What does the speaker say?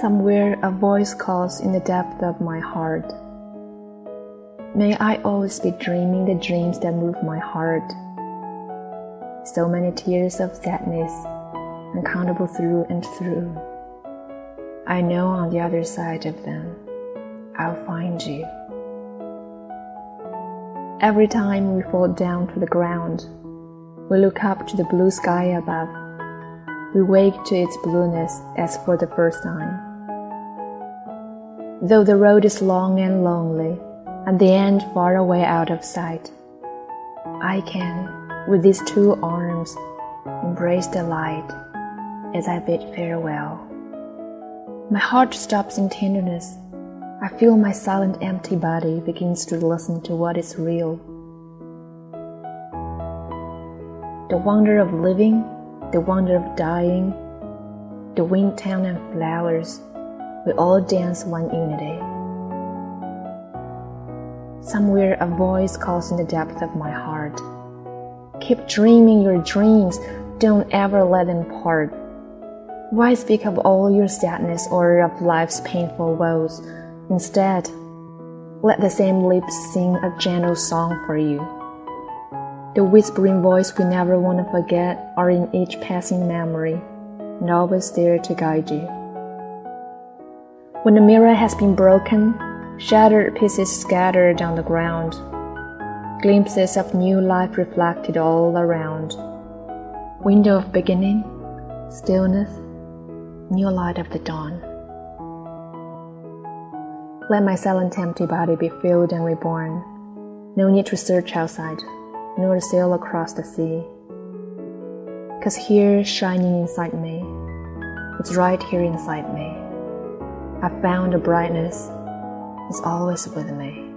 Somewhere a voice calls in the depth of my heart. May I always be dreaming the dreams that move my heart. So many tears of sadness, uncountable through and through. I know on the other side of them, I'll find you. Every time we fall down to the ground, we look up to the blue sky above. We wake to its blueness as for the first time. Though the road is long and lonely, and the end far away out of sight, I can, with these two arms, embrace the light as I bid farewell. My heart stops in tenderness. I feel my silent, empty body begins to listen to what is real. The wonder of living, the wonder of dying, the wind town and flowers we all dance one unity. Somewhere a voice calls in the depth of my heart. Keep dreaming your dreams, don't ever let them part. Why speak of all your sadness or of life's painful woes? Instead, let the same lips sing a gentle song for you. The whispering voice we never want to forget are in each passing memory and always there to guide you. When the mirror has been broken, shattered pieces scattered on the ground, glimpses of new life reflected all around. Window of beginning, stillness, new light of the dawn. Let my silent empty body be filled and reborn. No need to search outside, nor to sail across the sea. Cause here, shining inside me, it's right here inside me. I found the brightness is always with me.